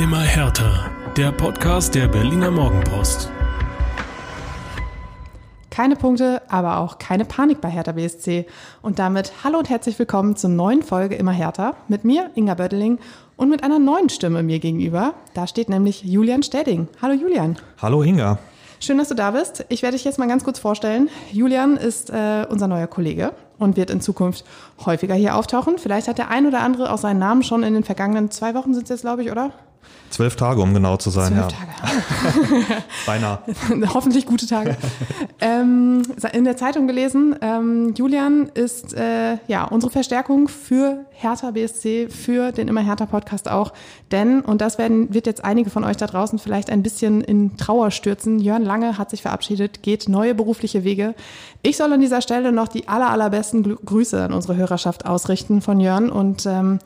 Immer härter. Der Podcast der Berliner Morgenpost. Keine Punkte, aber auch keine Panik bei Hertha BSC. Und damit hallo und herzlich willkommen zur neuen Folge Immer härter mit mir, Inga Bödeling, und mit einer neuen Stimme mir gegenüber. Da steht nämlich Julian Städing. Hallo Julian. Hallo Inga. Schön, dass du da bist. Ich werde dich jetzt mal ganz kurz vorstellen. Julian ist äh, unser neuer Kollege und wird in Zukunft häufiger hier auftauchen. Vielleicht hat der ein oder andere auch seinen Namen schon in den vergangenen zwei Wochen sind es jetzt, glaube ich, oder? Zwölf Tage, um genau zu sein, Zwölf ja. Tage. Beinahe. Hoffentlich gute Tage. ähm, in der Zeitung gelesen, ähm, Julian ist äh, ja unsere Verstärkung für Hertha BSC, für den Immer Hertha Podcast auch. Denn, und das werden, wird jetzt einige von euch da draußen vielleicht ein bisschen in Trauer stürzen, Jörn Lange hat sich verabschiedet, geht neue berufliche Wege. Ich soll an dieser Stelle noch die aller, allerbesten Grüße an unsere Hörerschaft ausrichten von Jörn und ähm,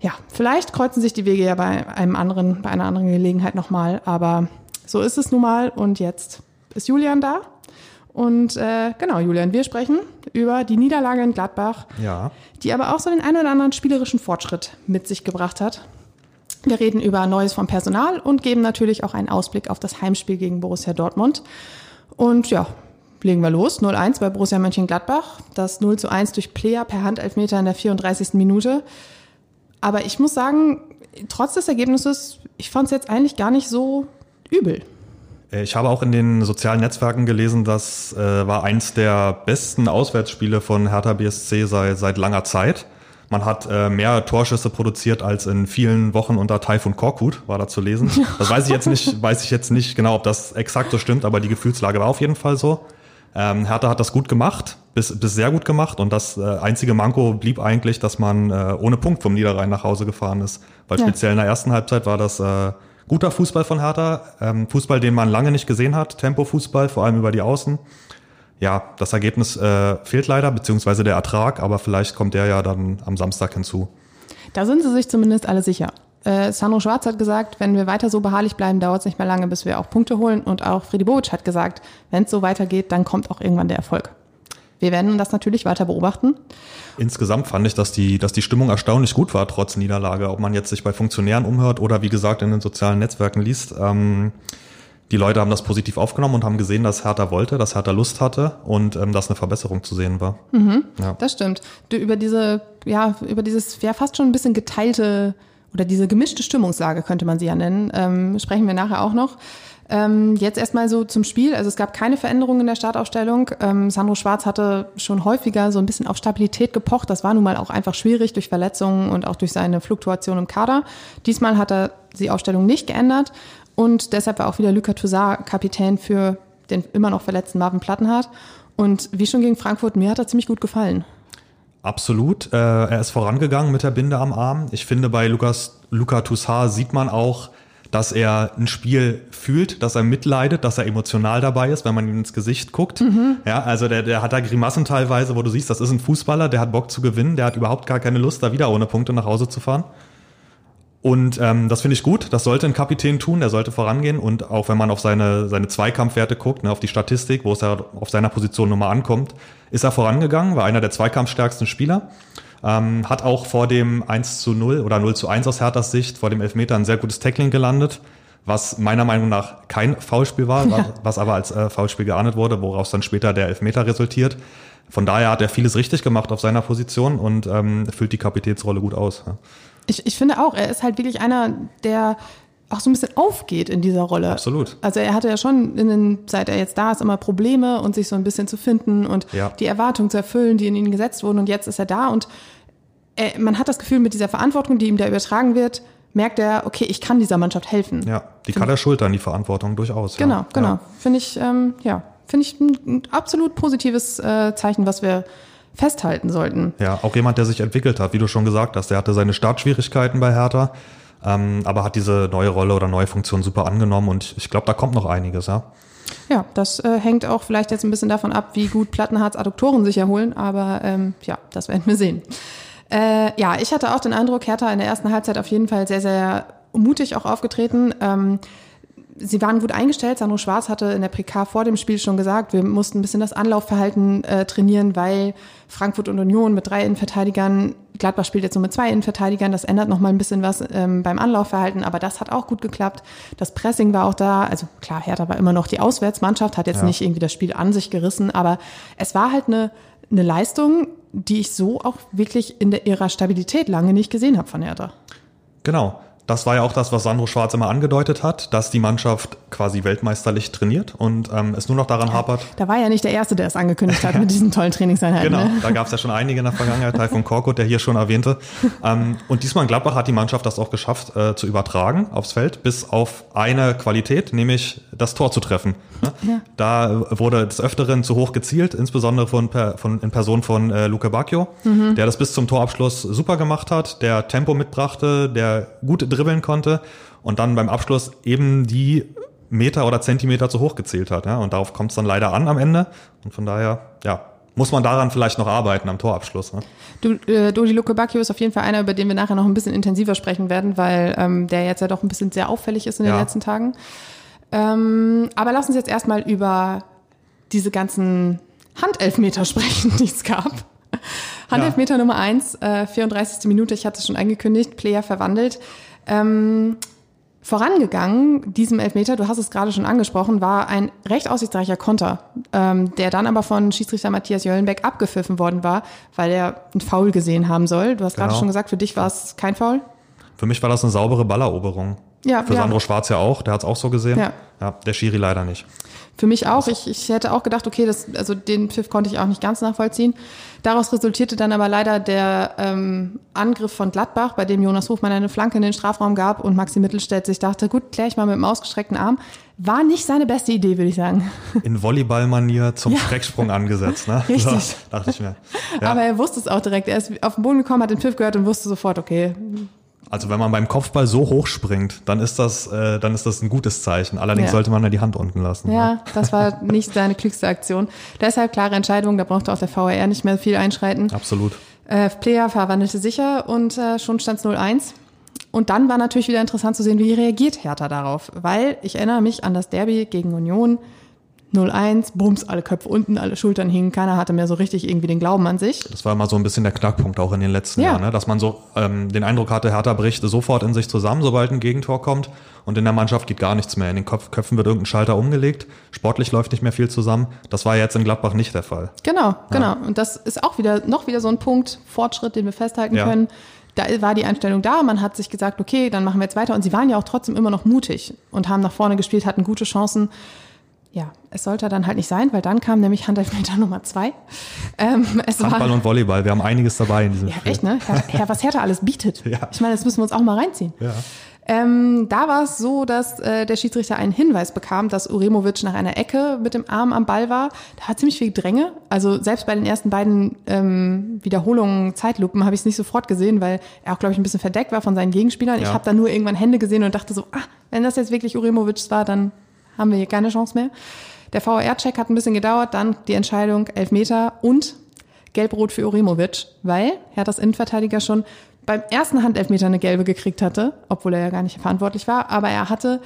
ja, vielleicht kreuzen sich die Wege ja bei einem anderen, bei einer anderen Gelegenheit nochmal, aber so ist es nun mal und jetzt ist Julian da. Und äh, genau, Julian, wir sprechen über die Niederlage in Gladbach, Ja. die aber auch so den einen oder anderen spielerischen Fortschritt mit sich gebracht hat. Wir reden über Neues vom Personal und geben natürlich auch einen Ausblick auf das Heimspiel gegen Borussia Dortmund. Und ja, legen wir los. 0-1 bei Borussia Mönchengladbach. Das 0 zu 1 durch Player per Handelfmeter in der 34. Minute. Aber ich muss sagen, trotz des Ergebnisses, ich fand es jetzt eigentlich gar nicht so übel. Äh, Ich habe auch in den sozialen Netzwerken gelesen, das äh, war eins der besten Auswärtsspiele von Hertha BSC seit, seit langer Zeit. Man hat äh, mehr Torschüsse produziert als in vielen Wochen unter Taifun Korkut, war da zu lesen. Das weiß ich jetzt nicht, weiß ich jetzt nicht genau, ob das exakt so stimmt, aber die Gefühlslage war auf jeden Fall so. Ähm, Hertha hat das gut gemacht, bis, bis sehr gut gemacht und das äh, einzige Manko blieb eigentlich, dass man äh, ohne Punkt vom Niederrhein nach Hause gefahren ist. Weil Ja. speziell in der ersten Halbzeit war das äh, guter Fußball von Hertha, ähm, Fußball, den man lange nicht gesehen hat, Tempo-Fußball, vor allem über die Außen. Ja, das Ergebnis äh, fehlt leider, beziehungsweise der Ertrag, aber vielleicht kommt der ja dann am Samstag hinzu. Da sind sie sich zumindest alle sicher. Äh, Sandro Schwarz hat gesagt, wenn wir weiter so beharrlich bleiben, dauert es nicht mehr lange, bis wir auch Punkte holen. Und auch Freddy Bobic hat gesagt, wenn es so weitergeht, dann kommt auch irgendwann der Erfolg. Wir werden das natürlich weiter beobachten. Insgesamt fand ich, dass die, dass die Stimmung erstaunlich gut war, trotz Niederlage. Ob man jetzt sich bei Funktionären umhört oder wie gesagt in den sozialen Netzwerken liest. Ähm, die Leute haben das positiv aufgenommen und haben gesehen, dass Hertha wollte, dass Hertha Lust hatte und ähm, dass eine Verbesserung zu sehen war. Ja. Das stimmt. Du, über diese, ja, über dieses, ja, fast schon ein bisschen geteilte oder diese gemischte Stimmungslage könnte man sie ja nennen, ähm, sprechen wir nachher auch noch. Ähm, jetzt erstmal so zum Spiel. Also es gab keine Veränderungen in der Startaufstellung. Ähm, Sandro Schwarz hatte schon häufiger so ein bisschen auf Stabilität gepocht. Das war nun mal auch einfach schwierig durch Verletzungen und auch durch seine Fluktuation im Kader. Diesmal hat er die Aufstellung nicht geändert und deshalb war auch wieder Luka Toussaint Kapitän für den immer noch verletzten Marvin Plattenhardt. Und wie schon gegen Frankfurt, mir hat er ziemlich gut gefallen. Absolut. Äh, er ist vorangegangen mit der Binde am Arm. Ich finde, bei Lukas, Luca Toussaint sieht man auch, dass er ein Spiel fühlt, dass er mitleidet, dass er emotional dabei ist, wenn man ihm ins Gesicht guckt. Ja, also der, der hat da Grimassen teilweise, wo du siehst, das ist ein Fußballer, der hat Bock zu gewinnen, der hat überhaupt gar keine Lust, da wieder ohne Punkte nach Hause zu fahren. Und ähm, das finde ich gut. Das sollte ein Kapitän tun. Der sollte vorangehen. Und auch wenn man auf seine, seine Zweikampfwerte guckt, ne, auf die Statistik, wo es ja auf seiner Position Nummer ankommt, ist er vorangegangen, war einer der zweikampfstärksten Spieler. Ähm, hat auch vor dem 1 zu 0 oder 0 zu 1 aus Herthas Sicht, vor dem Elfmeter ein sehr gutes Tackling gelandet, was meiner Meinung nach kein Foulspiel war, was, was aber als äh, Foulspiel geahndet wurde, woraus dann später der Elfmeter resultiert. Von daher hat er vieles richtig gemacht auf seiner Position und ähm, füllt die Kapitänsrolle gut aus. Ja. Ich, ich finde auch, er ist halt wirklich einer, der auch so ein bisschen aufgeht in dieser Rolle. Absolut. Also er hatte ja schon, in den, seit er jetzt da ist, immer Probleme und sich so ein bisschen zu finden und Ja. die Erwartungen zu erfüllen, die in ihn gesetzt wurden. Und jetzt ist er da und er, man hat das Gefühl, mit dieser Verantwortung, die ihm da übertragen wird, merkt er, okay, ich kann dieser Mannschaft helfen. Ja, die kann er schultern, die Verantwortung durchaus. Genau, ja. genau. Ja. Finde ich, ähm, ja, finde ich ein, ein absolut positives äh, Zeichen, was wir festhalten sollten. ja, auch jemand, der sich entwickelt hat, wie du schon gesagt hast. Der hatte seine Startschwierigkeiten bei Hertha, ähm, aber hat diese neue Rolle oder neue Funktion super angenommen und ich glaube, da kommt noch einiges, ja. Ja, das äh, hängt auch vielleicht jetzt ein bisschen davon ab, wie gut Plattenhards Adduktoren sich erholen, aber ähm, ja, das werden wir sehen. Äh, ja, ich hatte auch den Eindruck, Hertha in der ersten Halbzeit auf jeden Fall sehr, sehr mutig auch aufgetreten. Ähm, sie waren gut eingestellt. Sandro Schwarz hatte in der PK vor dem Spiel schon gesagt, wir mussten ein bisschen das Anlaufverhalten äh, trainieren, weil Frankfurt und Union mit drei Innenverteidigern, Gladbach spielt jetzt nur mit zwei Innenverteidigern, das ändert noch mal ein bisschen was ähm, beim Anlaufverhalten, aber das hat auch gut geklappt. Das Pressing war auch da, also klar, Hertha war immer noch die Auswärtsmannschaft, hat jetzt ja. nicht irgendwie das Spiel an sich gerissen, aber es war halt eine, eine Leistung, die ich so auch wirklich in der ihrer Stabilität lange nicht gesehen habe von Hertha. Genau. Das war ja auch das, was Sandro Schwarz immer angedeutet hat, dass die Mannschaft quasi weltmeisterlich trainiert und ähm, es nur noch daran hapert. Da war ja nicht der Erste, der es angekündigt hat mit diesen tollen Trainingseinheiten. Genau, ne? da gab es ja schon einige in der Vergangenheit, Teil von Korkut, der hier schon erwähnte. Ähm, und diesmal in Gladbach hat die Mannschaft das auch geschafft äh, zu übertragen aufs Feld, bis auf eine Qualität, nämlich das Tor zu treffen. Ne? Ja. Da wurde des Öfteren zu hoch gezielt, insbesondere von, von in Person von äh, Luke Bacchio, mhm. der das bis zum Torabschluss super gemacht hat, der Tempo mitbrachte, der gut dribbeln konnte und dann beim Abschluss eben die Meter oder Zentimeter zu hoch gezählt hat. Ja? Und darauf kommt es dann leider an am Ende. Und von daher, ja, muss man daran vielleicht noch arbeiten am Torabschluss. Ne? Du, äh, Dodi Luke Bacchio ist auf jeden Fall einer, über den wir nachher noch ein bisschen intensiver sprechen werden, weil ähm, der jetzt ja doch ein bisschen sehr auffällig ist in den ja. letzten Tagen. Ähm, aber lass uns jetzt erstmal über diese ganzen Handelfmeter sprechen, die es gab. Handelfmeter ja. Nummer eins, äh, 34. Minute, ich hatte es schon angekündigt, Player verwandelt. Ähm, vorangegangen, diesem Elfmeter, du hast es gerade schon angesprochen, war ein recht aussichtsreicher Konter, ähm, der dann aber von Schiedsrichter Matthias Jöllenbeck abgepfiffen worden war, weil er einen Foul gesehen haben soll. Du hast genau. gerade schon gesagt, für dich war es kein Foul? Für mich war das eine saubere Balleroberung. Ja, Für ja. Sandro Schwarz ja auch, der hat es auch so gesehen. Ja. ja, der Schiri leider nicht. Für mich auch. Ich, ich hätte auch gedacht, okay, das, also den Pfiff konnte ich auch nicht ganz nachvollziehen. Daraus resultierte dann aber leider der ähm, Angriff von Gladbach, bei dem Jonas Hofmann eine Flanke in den Strafraum gab und Maxi Mittelstädt sich dachte, gut, klär ich mal mit dem ausgestreckten Arm. War nicht seine beste Idee, würde ich sagen. In Volleyballmanier zum ja. Schrecksprung angesetzt, ne? Richtig. So, dachte ich mir. Ja. Aber er wusste es auch direkt. Er ist auf den Boden gekommen, hat den Pfiff gehört und wusste sofort, okay, also wenn man beim Kopfball so hoch springt, dann ist das, äh, dann ist das ein gutes Zeichen. Allerdings ja. sollte man da die Hand unten lassen. Ja, ne? das war nicht seine klügste Aktion. Deshalb klare Entscheidung, da brauchte auch der VAR nicht mehr viel einschreiten. Absolut. Äh, Player verwandelte sicher und äh, schon stand es 0-1. Und dann war natürlich wieder interessant zu sehen, wie reagiert Hertha darauf. Weil ich erinnere mich an das Derby gegen Union 0-1, bums, alle Köpfe unten, alle Schultern hingen, keiner hatte mehr so richtig irgendwie den Glauben an sich. Das war immer so ein bisschen der Knackpunkt auch in den letzten ja. Jahren, ne? dass man so ähm, den Eindruck hatte, Hertha bricht sofort in sich zusammen, sobald ein Gegentor kommt und in der Mannschaft geht gar nichts mehr. In den Kopf Köpfen wird irgendein Schalter umgelegt, sportlich läuft nicht mehr viel zusammen. Das war jetzt in Gladbach nicht der Fall. Genau, genau. Und das ist auch wieder noch wieder so ein Punkt, Fortschritt, den wir festhalten ja. können. Da war die Einstellung da, man hat sich gesagt, okay, dann machen wir jetzt weiter. Und sie waren ja auch trotzdem immer noch mutig und haben nach vorne gespielt, hatten gute Chancen ja, es sollte dann halt nicht sein, weil dann kam nämlich Handelfmeter Nummer zwei. Ähm, Handball war, und Volleyball, wir haben einiges dabei in diesem ja, Spiel. echt, ne? Herr, was Hertha alles bietet. Ja. Ich meine, das müssen wir uns auch mal reinziehen. Ja. Ähm, da war es so, dass äh, der Schiedsrichter einen Hinweis bekam, dass Uremovic nach einer Ecke mit dem Arm am Ball war. Da hat ziemlich viel Dränge. Also selbst bei den ersten beiden ähm, Wiederholungen, Zeitlupen, habe ich es nicht sofort gesehen, weil er auch, glaube ich, ein bisschen verdeckt war von seinen Gegenspielern. Ja. Ich habe da nur irgendwann Hände gesehen und dachte so, ah, wenn das jetzt wirklich Uremovic war, dann haben wir hier keine Chance mehr. Der VAR-Check hat ein bisschen gedauert, dann die Entscheidung Elfmeter und Gelb-Rot für Uremovic, weil Herthas Innenverteidiger schon beim ersten Handelfmeter eine gelbe gekriegt hatte, obwohl er ja gar nicht verantwortlich war, aber er hatte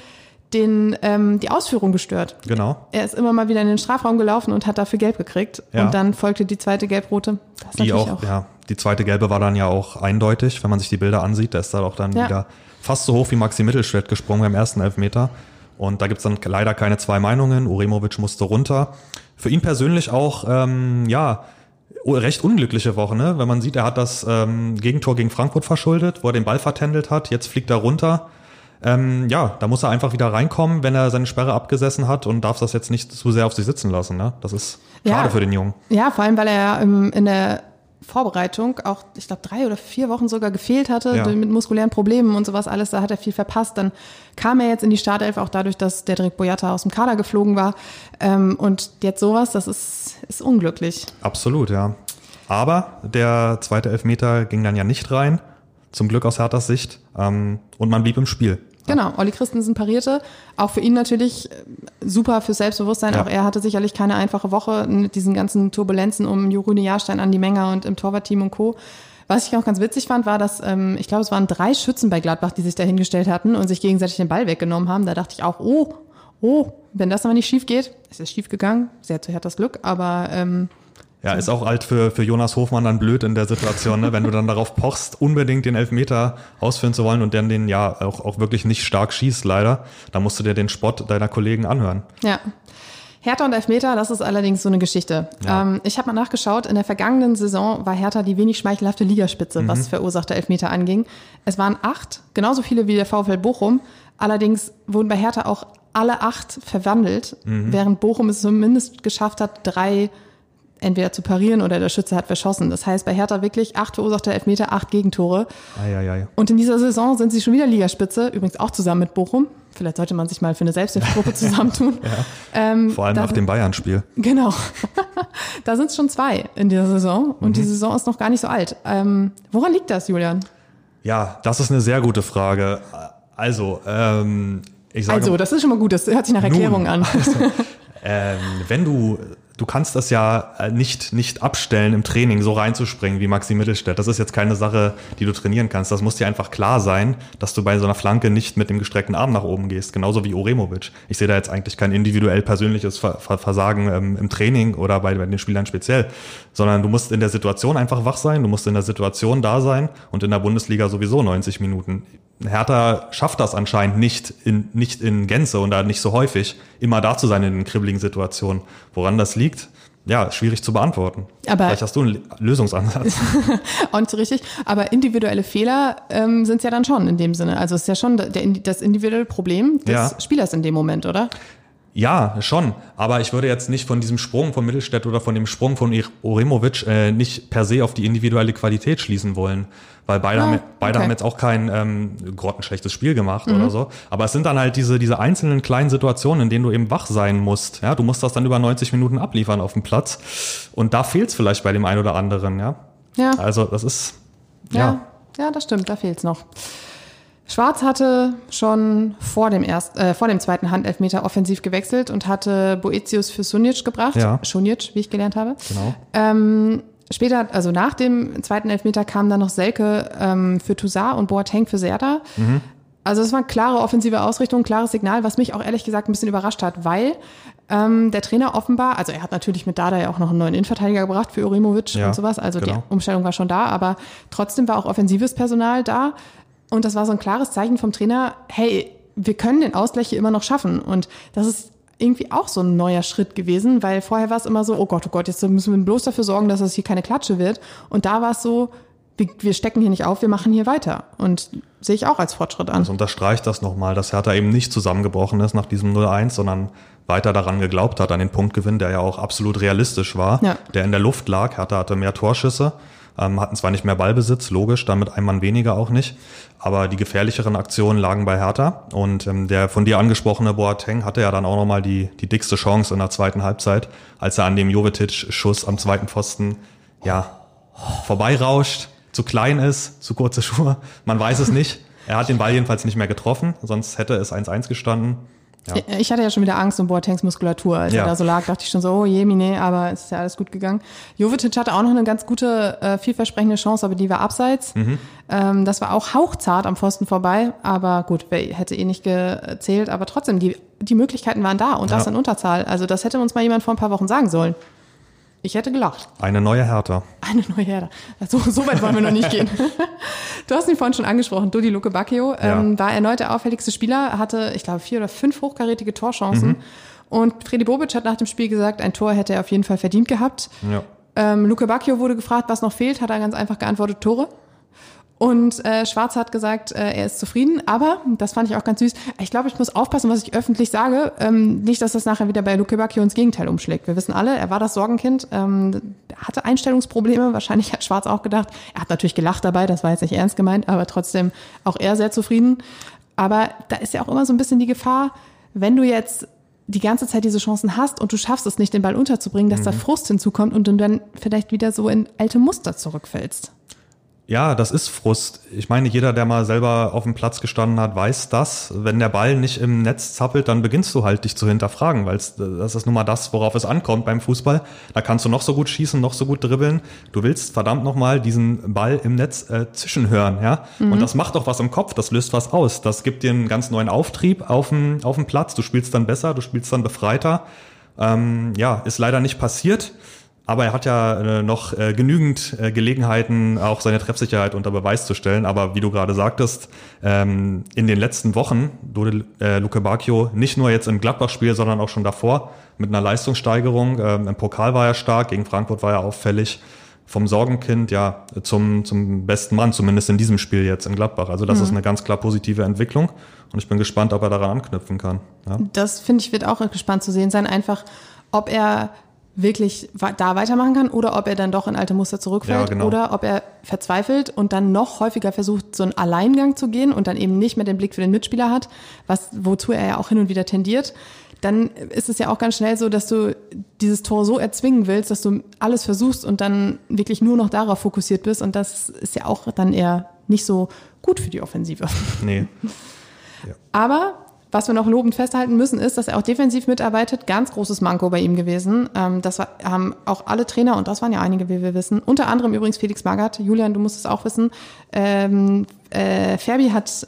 den, ähm, die Ausführung gestört. Genau. Er ist immer mal wieder in den Strafraum gelaufen und hat dafür gelb gekriegt. Ja. Und dann folgte die zweite gelb-rote. Die auch, auch, ja, die zweite gelbe war dann ja auch eindeutig, wenn man sich die Bilder ansieht. Da ist da auch dann ja. wieder fast so hoch wie Maxi Mittelstädt gesprungen beim ersten Elfmeter. Und da gibt's dann leider keine zwei Meinungen. Uremovic musste runter. Für ihn persönlich auch, ähm, ja, recht unglückliche Woche, ne? wenn man sieht, er hat das ähm, Gegentor gegen Frankfurt verschuldet, wo er den Ball vertändelt hat. Jetzt fliegt er runter. Ähm, ja, da muss er einfach wieder reinkommen, wenn er seine Sperre abgesessen hat und darf das jetzt nicht zu sehr auf sich sitzen lassen. Ne? Das ist schade ja, für den Jungen. Ja, vor allem, weil er in der Vorbereitung auch, ich glaube, drei oder vier Wochen sogar gefehlt hatte ja. mit muskulären Problemen und sowas alles. Da hat er viel verpasst. Dann kam er jetzt in die Startelf auch dadurch, dass der Derek Boyata aus dem Kader geflogen war. Ähm, und jetzt sowas, das ist, ist unglücklich. Absolut, ja. Aber der zweite Elfmeter ging dann ja nicht rein. Zum Glück aus Herthas Sicht. Ähm, und man blieb im Spiel. Genau, Olli Christensen parierte. Auch für ihn natürlich äh, super fürs Selbstbewusstsein. Ja. Auch er hatte sicherlich keine einfache Woche mit diesen ganzen Turbulenzen um Jurune Jahrstein, Andi Menger und im Torwartteam und Co. Was ich auch ganz witzig fand, war, dass ähm, ich glaube, es waren drei Schützen bei Gladbach, die sich da hingestellt hatten und sich gegenseitig den Ball weggenommen haben. Da dachte ich auch, oh, oh, wenn das aber nicht schief geht, es ist schief gegangen, sehr zu Herthas Glück, aber ähm, Ja, ist auch alt für, für Jonas Hofmann dann blöd in der Situation, ne? wenn du dann darauf pochst, unbedingt den Elfmeter ausführen zu wollen und dann den ja auch, auch wirklich nicht stark schießt, leider. Da musst du dir den Spott deiner Kollegen anhören. Ja. Hertha und Elfmeter, das ist allerdings so eine Geschichte. Ja. Ähm, ich habe mal nachgeschaut, in der vergangenen Saison war Hertha die wenig schmeichelhafte Ligaspitze, was verursachte Elfmeter anging. Es waren acht, genauso viele wie der VfL Bochum. Allerdings wurden bei Hertha auch alle acht verwandelt, während Bochum es zumindest geschafft hat, drei entweder zu parieren oder der Schütze hat verschossen. Das heißt, bei Hertha wirklich acht verursachte Elfmeter, acht Gegentore. Eieiei. Und in dieser Saison sind sie schon wieder Ligaspitze, übrigens auch zusammen mit Bochum. Vielleicht sollte man sich mal für eine Selbsthilfegruppe zusammentun. ähm, Vor allem nach dem Bayern-Spiel. Genau. da sind es schon zwei in dieser Saison und Mhm. die Saison ist noch gar nicht so alt. Ähm, woran liegt das, Julian? Ja, das ist eine sehr gute Frage. Also, ähm, ich sage Also, das ist schon mal gut, das hört sich nach Erklärung an. Ähm, wenn du, du kannst das ja äh, nicht, nicht abstellen im Training, so reinzuspringen wie Maxi Mittelstädt. Das ist jetzt keine Sache, die du trainieren kannst. Das muss dir einfach klar sein, dass du bei so einer Flanke nicht mit dem gestreckten Arm nach oben gehst. Genauso wie Oremovic. Ich sehe da jetzt eigentlich kein individuell persönliches Ver Ver Versagen ähm, im Training oder bei, bei den Spielern speziell, sondern du musst in der Situation einfach wach sein, du musst in der Situation da sein und in der Bundesliga sowieso 90 Minuten. Hertha schafft das anscheinend nicht in, nicht in Gänze und da nicht so häufig, immer da zu sein in den kribbeligen Situationen. Woran das liegt? Ja, schwierig zu beantworten. Aber- Vielleicht hast du einen Lösungsansatz. Auch nicht so richtig. Aber individuelle Fehler ähm, sind es ja dann schon in dem Sinne. Also es ist ja schon der, das individuelle Problem des Ja. Spielers in dem Moment, oder? Ja, schon. Aber ich würde jetzt nicht von diesem Sprung von Mittelstädt oder von dem Sprung von Oremovic äh, nicht per se auf die individuelle Qualität schließen wollen. Weil beide, Ah, haben, beide okay. Mhm. haben jetzt auch kein ähm, grottenschlechtes Spiel gemacht oder so. Aber es sind dann halt diese, diese einzelnen kleinen Situationen, in denen du eben wach sein musst. Ja, du musst das dann über 90 Minuten abliefern auf dem Platz. Und da fehlt es vielleicht bei dem einen oder anderen, ja. Ja. Also das ist, Ja, ja. ja, das stimmt, da fehlt's noch. Schwarz hatte schon vor dem, erst, äh, vor dem zweiten Handelfmeter offensiv gewechselt und hatte Boetius für Sunic gebracht. Ja. Sunic, wie ich gelernt habe. Genau. Ähm, später, also nach dem zweiten Elfmeter kam dann noch Selke ähm, für Toussaint und Boateng für Serda. Also es war eine klare offensive Ausrichtung, klares Signal, was mich auch ehrlich gesagt ein bisschen überrascht hat, weil ähm, der Trainer offenbar, also er hat natürlich mit Dada ja auch noch einen neuen Innenverteidiger gebracht für Urimovic Ja, und sowas, also genau. die Umstellung war schon da, aber trotzdem war auch offensives Personal da und das war so ein klares Zeichen vom Trainer, hey, wir können den Ausgleich hier immer noch schaffen und das ist irgendwie auch so ein neuer Schritt gewesen, weil vorher war es immer so, oh Gott, oh Gott, jetzt müssen wir bloß dafür sorgen, dass das hier keine Klatsche wird und da war es so, wir, wir stecken hier nicht auf, wir machen hier weiter und sehe ich auch als Fortschritt an. Das unterstreicht das nochmal, dass Hertha eben nicht zusammengebrochen ist nach diesem 0-1, sondern weiter daran geglaubt hat, an den Punktgewinn, der ja auch absolut realistisch war, Ja. der in der Luft lag. Hertha hatte mehr Torschüsse, ähm, hatten zwar nicht mehr Ballbesitz, logisch, damit ein Mann weniger auch nicht, aber die gefährlicheren Aktionen lagen bei Hertha und ähm, der von dir angesprochene Boateng hatte ja dann auch nochmal die, die dickste Chance in der zweiten Halbzeit, als er an dem Jovetic-Schuss am zweiten Pfosten, ja, vorbeirauscht, zu klein ist, zu kurze Schuhe, man weiß es nicht. Er hat den Ball jedenfalls nicht mehr getroffen, sonst hätte es 1-1 gestanden. Ja. Ich hatte ja schon wieder Angst um Boatengs Muskulatur. Als Ja. er da so lag, dachte ich schon so, oh je, mine, aber es ist ja alles gut gegangen. Jovetic hatte auch noch eine ganz gute, äh, vielversprechende Chance, aber die war abseits. Mhm. Ähm, das war auch hauchzart am Pfosten vorbei, aber gut, hätte eh nicht gezählt, aber trotzdem, die, die Möglichkeiten waren da und das Ja. in Unterzahl. Also das hätte uns mal jemand vor ein paar Wochen sagen sollen. Ich hätte gelacht. Eine neue Hertha. Eine neue Herde. So, so weit wollen wir noch nicht gehen. Du hast ihn vorhin schon angesprochen, Dodi Luke Bacchio, ähm, war erneut der auffälligste Spieler, hatte, ich glaube, vier oder fünf hochkarätige Torchancen. Und Freddy Bobic hat nach dem Spiel gesagt, ein Tor hätte er auf jeden Fall verdient gehabt. Ja. Ähm, Luke Bacchio wurde gefragt, was noch fehlt, hat er ganz einfach geantwortet, Tore. Und äh, Schwarz hat gesagt, äh, er ist zufrieden, aber, das fand ich auch ganz süß, ich glaube, ich muss aufpassen, was ich öffentlich sage, ähm, nicht, dass das nachher wieder bei Luke Bacchio ins Gegenteil umschlägt. Wir wissen alle, er war das Sorgenkind, ähm, hatte Einstellungsprobleme, wahrscheinlich hat Schwarz auch gedacht. Er hat natürlich gelacht dabei, das war jetzt nicht ernst gemeint, aber trotzdem auch er sehr zufrieden. Aber da ist ja auch immer so ein bisschen die Gefahr, wenn du jetzt die ganze Zeit diese Chancen hast und du schaffst es nicht, den Ball unterzubringen, dass da Frust hinzukommt und du dann vielleicht wieder so in alte Muster zurückfällst. Ja, das ist Frust. Ich meine, jeder, der mal selber auf dem Platz gestanden hat, weiß das. Wenn der Ball nicht im Netz zappelt, dann beginnst du halt dich zu hinterfragen, weil das ist nun mal das, worauf es ankommt beim Fußball. Da kannst du noch so gut schießen, noch so gut dribbeln. Du willst verdammt nochmal diesen Ball im Netz äh, zwischenhören, ja. Mhm. Und das macht doch was im Kopf, das löst was aus. Das gibt dir einen ganz neuen Auftrieb auf dem, auf dem Platz. Du spielst dann besser, du spielst dann befreiter. Ähm, ja, ist leider nicht passiert. Aber er hat ja äh, noch äh, genügend äh, Gelegenheiten, auch seine Treffsicherheit unter Beweis zu stellen. Aber wie du gerade sagtest, ähm, in den letzten Wochen wurde äh, Luke Bacchio nicht nur jetzt im Gladbach-Spiel, sondern auch schon davor mit einer Leistungssteigerung. Ähm, Im Pokal war er stark, gegen Frankfurt war er auffällig. Vom Sorgenkind ja zum, zum besten Mann, zumindest in diesem Spiel jetzt in Gladbach. Also das mhm. ist eine ganz klar positive Entwicklung. Und ich bin gespannt, ob er daran anknüpfen kann. Ja. Das finde ich wird auch gespannt zu sehen sein, einfach ob er wirklich da weitermachen kann oder ob er dann doch in alte Muster zurückfällt ja, genau. oder ob er verzweifelt und dann noch häufiger versucht, so einen Alleingang zu gehen und dann eben nicht mehr den Blick für den Mitspieler hat, was, wozu er ja auch hin und wieder tendiert. Dann ist es ja auch ganz schnell so, dass du dieses Tor so erzwingen willst, dass du alles versuchst und dann wirklich nur noch darauf fokussiert bist. Und das ist ja auch dann eher nicht so gut für die Offensive. Nee. Ja. Aber was wir noch lobend festhalten müssen, ist, dass er auch defensiv mitarbeitet. Ganz großes Manko bei ihm gewesen. Ähm, das haben auch alle Trainer, und das waren ja einige, wie wir wissen. Unter anderem übrigens Felix Magath. Julian, du musst es auch wissen. Ähm, äh, Ferbi hat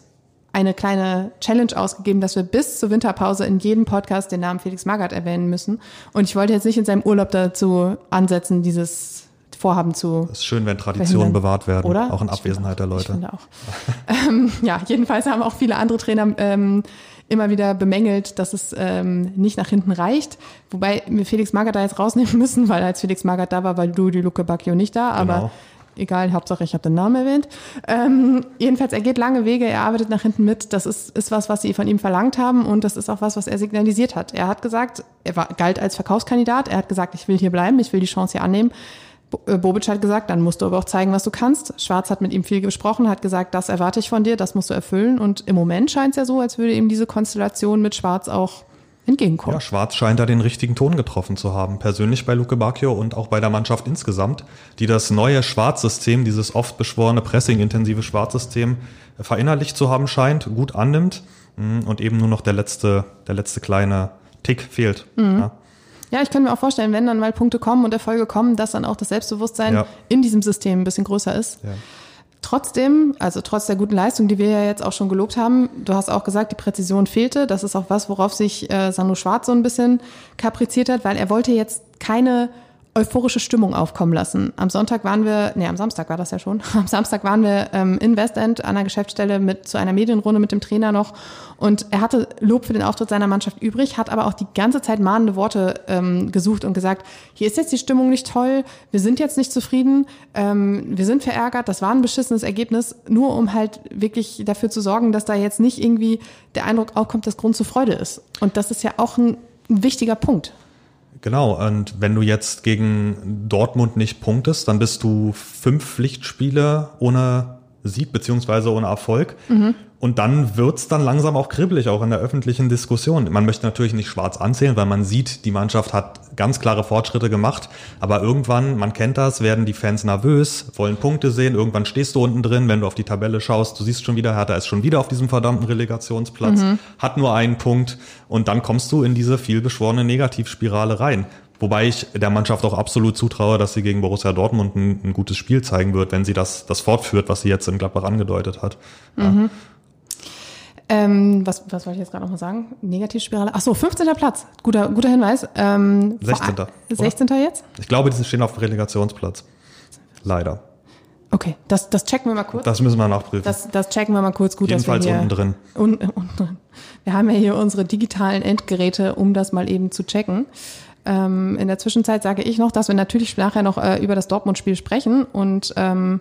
eine kleine Challenge ausgegeben, dass wir bis zur Winterpause in jedem Podcast den Namen Felix Magath erwähnen müssen. Und ich wollte jetzt nicht in seinem Urlaub dazu ansetzen, dieses Vorhaben zu. Es ist schön, wenn Traditionen bewahrt werden, oder? auch in Abwesenheit auch, der Leute. Ich finde auch. ähm, ja, jedenfalls haben auch viele andere Trainer ähm, immer wieder bemängelt, dass es ähm, nicht nach hinten reicht. Wobei wir Felix Magath da jetzt rausnehmen müssen, weil als Felix Magath da war, war Ludi Luke Bacchio nicht da. Aber genau. egal, Hauptsache ich habe den Namen erwähnt. Ähm, jedenfalls, er geht lange Wege, er arbeitet nach hinten mit. Das ist, ist was, was sie von ihm verlangt haben und das ist auch was, was er signalisiert hat. Er hat gesagt, er war, galt als Verkaufskandidat. Er hat gesagt, ich will hier bleiben, ich will die Chance hier annehmen. Äh, Bobic hat gesagt, dann musst du aber auch zeigen, was du kannst. Schwarz hat mit ihm viel gesprochen, hat gesagt, das erwarte ich von dir, das musst du erfüllen. Und im Moment scheint es ja so, als würde ihm diese Konstellation mit Schwarz auch entgegenkommen. Ja, Schwarz scheint da den richtigen Ton getroffen zu haben. Persönlich bei Luke Bacchio und auch bei der Mannschaft insgesamt, die das neue Schwarzsystem, dieses oft beschworene Pressing-intensive Schwarzsystem verinnerlicht zu haben scheint, gut annimmt mm, und eben nur noch der letzte, der letzte kleine Tick fehlt. Mhm. Ja. Ja, ich könnte mir auch vorstellen, wenn dann mal Punkte kommen und Erfolge kommen, dass dann auch das Selbstbewusstsein ja. in diesem System ein bisschen größer ist. Ja. Trotzdem, also trotz der guten Leistung, die wir ja jetzt auch schon gelobt haben, du hast auch gesagt, die Präzision fehlte. Das ist auch was, worauf sich äh, Sandro Schwarz so ein bisschen kapriziert hat, weil er wollte jetzt keine euphorische Stimmung aufkommen lassen. Am Sonntag waren wir, nee, am Samstag war das ja schon. Am Samstag waren wir ähm, in Westend an einer Geschäftsstelle mit zu einer Medienrunde mit dem Trainer noch und er hatte Lob für den Auftritt seiner Mannschaft übrig, hat aber auch die ganze Zeit mahnende Worte ähm, gesucht und gesagt, hier ist jetzt die Stimmung nicht toll, wir sind jetzt nicht zufrieden, ähm, wir sind verärgert, das war ein beschissenes Ergebnis, nur um halt wirklich dafür zu sorgen, dass da jetzt nicht irgendwie der Eindruck aufkommt, dass Grund zur Freude ist. Und das ist ja auch ein wichtiger Punkt. Genau, und wenn du jetzt gegen Dortmund nicht punktest, dann bist du fünf Pflichtspiele ohne Sieg beziehungsweise ohne Erfolg. Mhm. Und dann wird's dann langsam auch kribbelig, auch in der öffentlichen Diskussion. Man möchte natürlich nicht schwarz anzählen, weil man sieht, die Mannschaft hat ganz klare Fortschritte gemacht. Aber irgendwann, man kennt das, werden die Fans nervös, wollen Punkte sehen. Irgendwann stehst du unten drin, wenn du auf die Tabelle schaust, du siehst schon wieder, Hertha ist schon wieder auf diesem verdammten Relegationsplatz, mhm. hat nur einen Punkt. Und dann kommst du in diese vielbeschworene Negativspirale rein. Wobei ich der Mannschaft auch absolut zutraue, dass sie gegen Borussia Dortmund ein, ein gutes Spiel zeigen wird, wenn sie das, das fortführt, was sie jetzt in Gladbach angedeutet hat. Ja. Ähm, was, was wollte ich jetzt gerade nochmal sagen? Negativspirale. Ach so, 15. Platz. Guter, guter Hinweis. Ähm, 16. 16. jetzt? Ich glaube, die stehen auf dem Relegationsplatz. Leider. Okay, das, das checken wir mal kurz. Das müssen wir nachprüfen. Das, das checken wir mal kurz. Gut, Jedenfalls dass wir hier, unten drin. Un, unten drin. Wir haben ja hier unsere digitalen Endgeräte, um das mal eben zu checken. Ähm, in der Zwischenzeit sage ich noch, dass wir natürlich nachher noch äh, über das Dortmund-Spiel sprechen und ähm,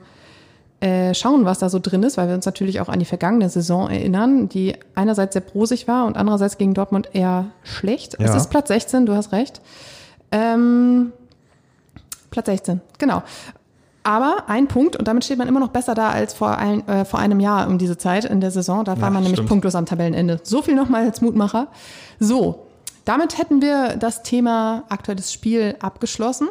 äh, schauen, was da so drin ist, weil wir uns natürlich auch an die vergangene Saison erinnern, die einerseits sehr prosig war und andererseits gegen Dortmund eher schlecht. Ja. Es ist Platz 16, du hast recht. Ähm, Platz 16, genau. Aber ein Punkt, und damit steht man immer noch besser da als vor, ein, äh, vor einem Jahr um diese Zeit in der Saison. Da war ja, man nämlich stimmt. punktlos am Tabellenende. So viel nochmal als Mutmacher. So, damit hätten wir das Thema aktuelles Spiel abgeschlossen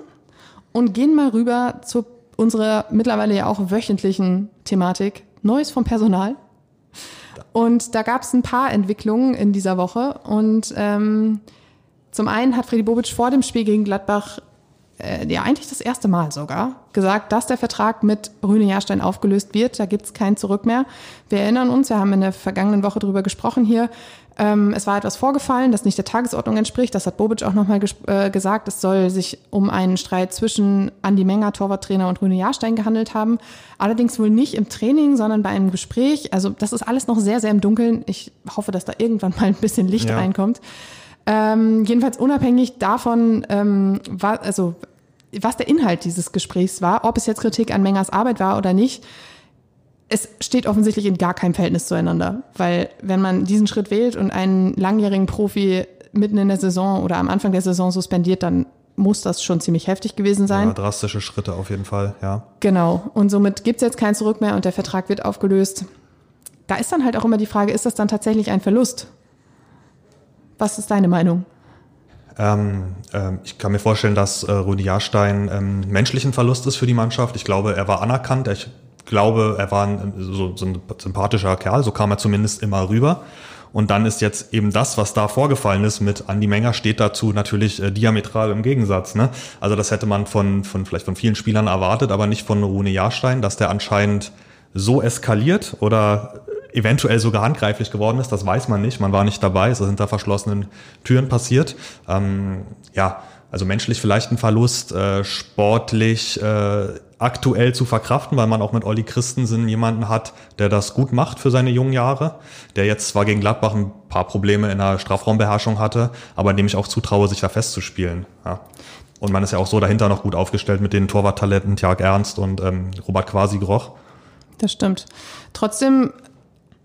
und gehen mal rüber zur unserer mittlerweile ja auch wöchentlichen Thematik Neues vom Personal. Und da gab es ein paar Entwicklungen in dieser Woche. Und ähm, zum einen hat Freddy Bobic vor dem Spiel gegen Gladbach äh, ja eigentlich das erste Mal sogar, gesagt, dass der Vertrag mit Rüne Jahrstein aufgelöst wird. Da gibt's kein Zurück mehr. Wir erinnern uns, wir haben in der vergangenen Woche drüber gesprochen hier. Ähm, es war etwas vorgefallen, das nicht der Tagesordnung entspricht. Das hat Bobic auch nochmal äh, gesagt. Es soll sich um einen Streit zwischen Andi Menger, Torwarttrainer, und Rüne Jahrstein gehandelt haben. Allerdings wohl nicht im Training, sondern bei einem Gespräch. Also das ist alles noch sehr, sehr im Dunkeln. Ich hoffe, dass da irgendwann mal ein bisschen Licht ja. reinkommt. Ähm, jedenfalls unabhängig davon, ähm, war, also was der Inhalt dieses Gesprächs war, ob es jetzt Kritik an Mengers Arbeit war oder nicht, es steht offensichtlich in gar keinem Verhältnis zueinander. Weil wenn man diesen Schritt wählt und einen langjährigen Profi mitten in der Saison oder am Anfang der Saison suspendiert, dann muss das schon ziemlich heftig gewesen sein. Ja, drastische Schritte auf jeden Fall, ja. Genau. Und somit gibt es jetzt kein Zurück mehr und der Vertrag wird aufgelöst. Da ist dann halt auch immer die Frage, ist das dann tatsächlich ein Verlust? Was ist deine Meinung? Ähm, ähm, ich kann mir vorstellen, dass äh, Rudi Jahrstein ähm, menschlich ein Verlust ist für die Mannschaft. Ich glaube, er war anerkannt. Ich glaube, er war ein, so, so ein sympathischer Kerl. So kam er zumindest immer rüber. Und dann ist jetzt eben das, was da vorgefallen ist mit Andy Menger, steht dazu natürlich äh, diametral im Gegensatz. Ne? Also das hätte man von, von vielleicht von vielen Spielern erwartet, aber nicht von Rune Jahrstein, dass der anscheinend so eskaliert oder eventuell sogar handgreiflich geworden ist, das weiß man nicht. Man war nicht dabei, es ist hinter verschlossenen Türen passiert. Ähm, ja, also menschlich vielleicht ein Verlust, äh, sportlich äh, aktuell zu verkraften, weil man auch mit Olli Christensen jemanden hat, der das gut macht für seine jungen Jahre, der jetzt zwar gegen Gladbach ein paar Probleme in der Strafraumbeherrschung hatte, aber dem ich auch zutraue, sich da festzuspielen. Ja. Und man ist ja auch so dahinter noch gut aufgestellt mit den Torwarttalenten Tjag Ernst und ähm, Robert Quasi-Groch. Das stimmt. Trotzdem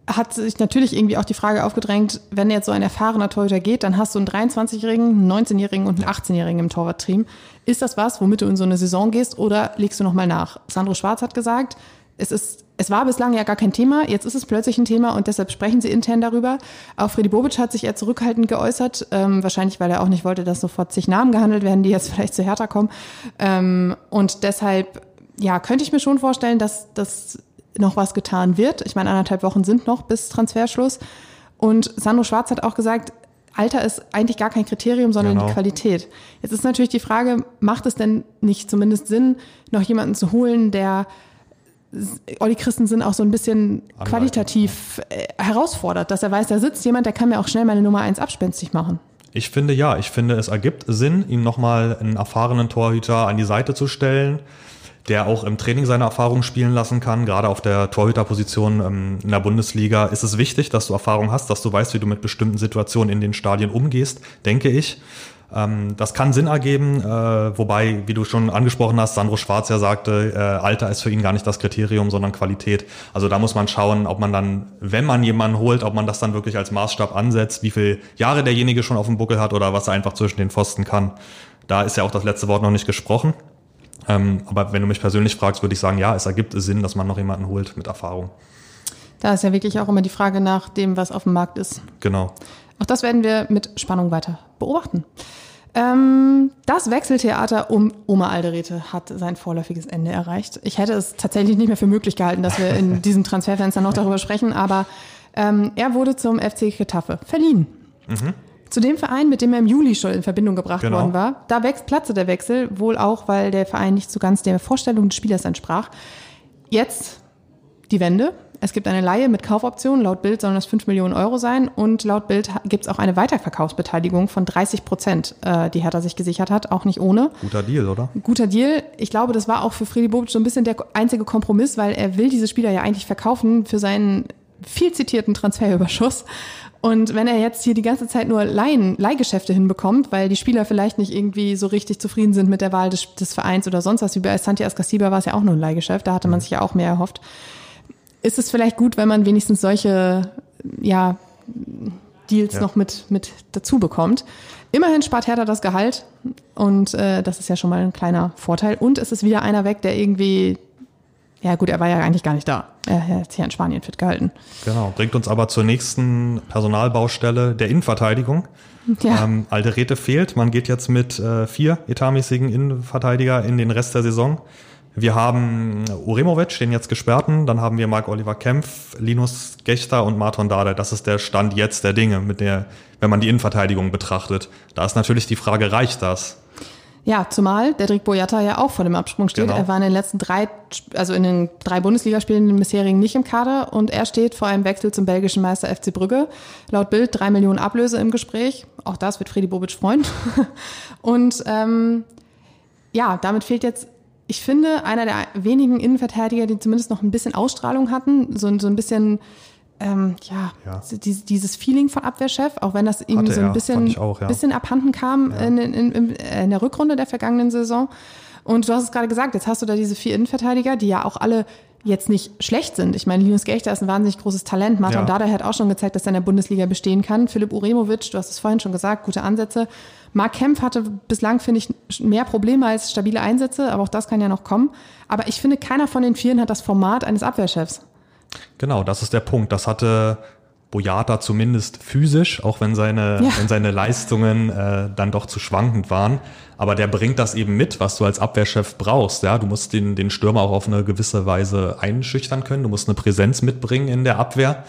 hat sich natürlich irgendwie auch die Frage aufgedrängt, wenn jetzt so ein erfahrener Torhüter geht, dann hast du einen 23-Jährigen, einen 19-Jährigen und einen 18-Jährigen im Torwartteam. Ist das was, womit du in so eine Saison gehst oder legst du nochmal nach? Sandro Schwarz hat gesagt, es ist, es war bislang ja gar kein Thema, jetzt ist es plötzlich ein Thema und deshalb sprechen sie intern darüber. Auch Freddy Bobic hat sich eher zurückhaltend geäußert, ähm, wahrscheinlich weil er auch nicht wollte, dass sofort zig Namen gehandelt werden, die jetzt vielleicht zu härter kommen. Ähm, und deshalb, ja, könnte ich mir schon vorstellen, dass, dass noch was getan wird. Ich meine, anderthalb Wochen sind noch bis Transferschluss. Und Sandro Schwarz hat auch gesagt, Alter ist eigentlich gar kein Kriterium, sondern genau. die Qualität. Jetzt ist natürlich die Frage, macht es denn nicht zumindest Sinn, noch jemanden zu holen, der Olli Christensen auch so ein bisschen Anleiten. qualitativ äh, herausfordert, dass er weiß, da sitzt jemand, der kann mir auch schnell meine Nummer eins abspenstig machen. Ich finde ja, ich finde es ergibt Sinn, ihm nochmal einen erfahrenen Torhüter an die Seite zu stellen der auch im Training seine Erfahrungen spielen lassen kann. Gerade auf der Torhüterposition ähm, in der Bundesliga ist es wichtig, dass du Erfahrung hast, dass du weißt, wie du mit bestimmten Situationen in den Stadien umgehst, denke ich. Ähm, das kann Sinn ergeben, äh, wobei, wie du schon angesprochen hast, Sandro Schwarz ja sagte, äh, Alter ist für ihn gar nicht das Kriterium, sondern Qualität. Also da muss man schauen, ob man dann, wenn man jemanden holt, ob man das dann wirklich als Maßstab ansetzt, wie viele Jahre derjenige schon auf dem Buckel hat oder was er einfach zwischen den Pfosten kann. Da ist ja auch das letzte Wort noch nicht gesprochen. Ähm, aber wenn du mich persönlich fragst, würde ich sagen, ja, es ergibt Sinn, dass man noch jemanden holt mit Erfahrung. Da ist ja wirklich auch immer die Frage nach dem, was auf dem Markt ist. Genau. Auch das werden wir mit Spannung weiter beobachten. Ähm, das Wechseltheater um Oma Alderete hat sein vorläufiges Ende erreicht. Ich hätte es tatsächlich nicht mehr für möglich gehalten, dass wir in diesem Transferfenster noch darüber sprechen, aber ähm, er wurde zum FC Getafe verliehen. Mhm zu dem Verein, mit dem er im Juli schon in Verbindung gebracht genau. worden war. Da wächst, platzte der Wechsel, wohl auch, weil der Verein nicht so ganz der Vorstellung des Spielers entsprach. Jetzt die Wende. Es gibt eine Laie mit Kaufoption. Laut Bild sollen das 5 Millionen Euro sein. Und laut Bild gibt es auch eine Weiterverkaufsbeteiligung von 30 Prozent, äh, die Hertha sich gesichert hat. Auch nicht ohne. Guter Deal, oder? Guter Deal. Ich glaube, das war auch für Friedi Bobic so ein bisschen der einzige Kompromiss, weil er will diese Spieler ja eigentlich verkaufen für seinen viel zitierten Transferüberschuss. Und wenn er jetzt hier die ganze Zeit nur Laien, Leihgeschäfte hinbekommt, weil die Spieler vielleicht nicht irgendwie so richtig zufrieden sind mit der Wahl des, des Vereins oder sonst was, wie bei Santi Ascasiba war es ja auch nur ein Leihgeschäft, da hatte man mhm. sich ja auch mehr erhofft, ist es vielleicht gut, wenn man wenigstens solche, ja, Deals ja. noch mit, mit dazu bekommt. Immerhin spart Hertha das Gehalt und äh, das ist ja schon mal ein kleiner Vorteil. Und es ist wieder einer weg, der irgendwie ja gut, er war ja eigentlich gar nicht da. Er hat sich ja in Spanien fit gehalten. Genau, bringt uns aber zur nächsten Personalbaustelle der Innenverteidigung. Ja. Ähm, Alderete fehlt. Man geht jetzt mit äh, vier etatmäßigen Innenverteidiger in den Rest der Saison. Wir haben Uremovic, den jetzt gesperrten, dann haben wir Marc Oliver Kempf, Linus Gechter und Marton Dade. Das ist der Stand jetzt der Dinge, mit der, wenn man die Innenverteidigung betrachtet. Da ist natürlich die Frage, reicht das? Ja, zumal der Drick Boyata ja auch vor dem Absprung steht. Genau. Er war in den letzten drei, also in den drei Bundesligaspielen den bisherigen nicht im Kader und er steht vor einem Wechsel zum belgischen Meister FC Brügge. Laut Bild drei Millionen Ablöse im Gespräch. Auch das wird Freddy Bobic freuen. Und ähm, ja, damit fehlt jetzt, ich finde, einer der wenigen Innenverteidiger, die zumindest noch ein bisschen Ausstrahlung hatten, so, so ein bisschen ähm, ja, Ja. Dieses, dieses Feeling von Abwehrchef, auch wenn das irgendwie Hatte so ein er, bisschen, ich auch, ja. bisschen abhanden kam in, in, in, in der Rückrunde der vergangenen Saison. Und du hast es gerade gesagt, jetzt hast du da diese vier Innenverteidiger, die ja auch alle jetzt nicht schlecht sind. Ich meine, Linus Gechter ist ein wahnsinnig großes Talent. Martin Ja. Dada hat auch schon gezeigt, dass er in der Bundesliga bestehen kann. Philipp Uremovic, du hast es vorhin schon gesagt, gute Ansätze. Marc Kempf hatte bislang, finde ich, mehr Probleme als stabile Einsätze, aber auch das kann ja noch kommen. Aber ich finde, keiner von den Vieren hat das Format eines Abwehrchefs. Genau, das ist der Punkt. Das hatte Boyata zumindest physisch, auch wenn seine, Ja. wenn seine Leistungen äh, dann doch zu schwankend waren. Aber der bringt das eben mit, was du als Abwehrchef brauchst. Ja, du musst den, den Stürmer auch auf eine gewisse Weise einschüchtern können. Du musst eine Präsenz mitbringen in der Abwehr.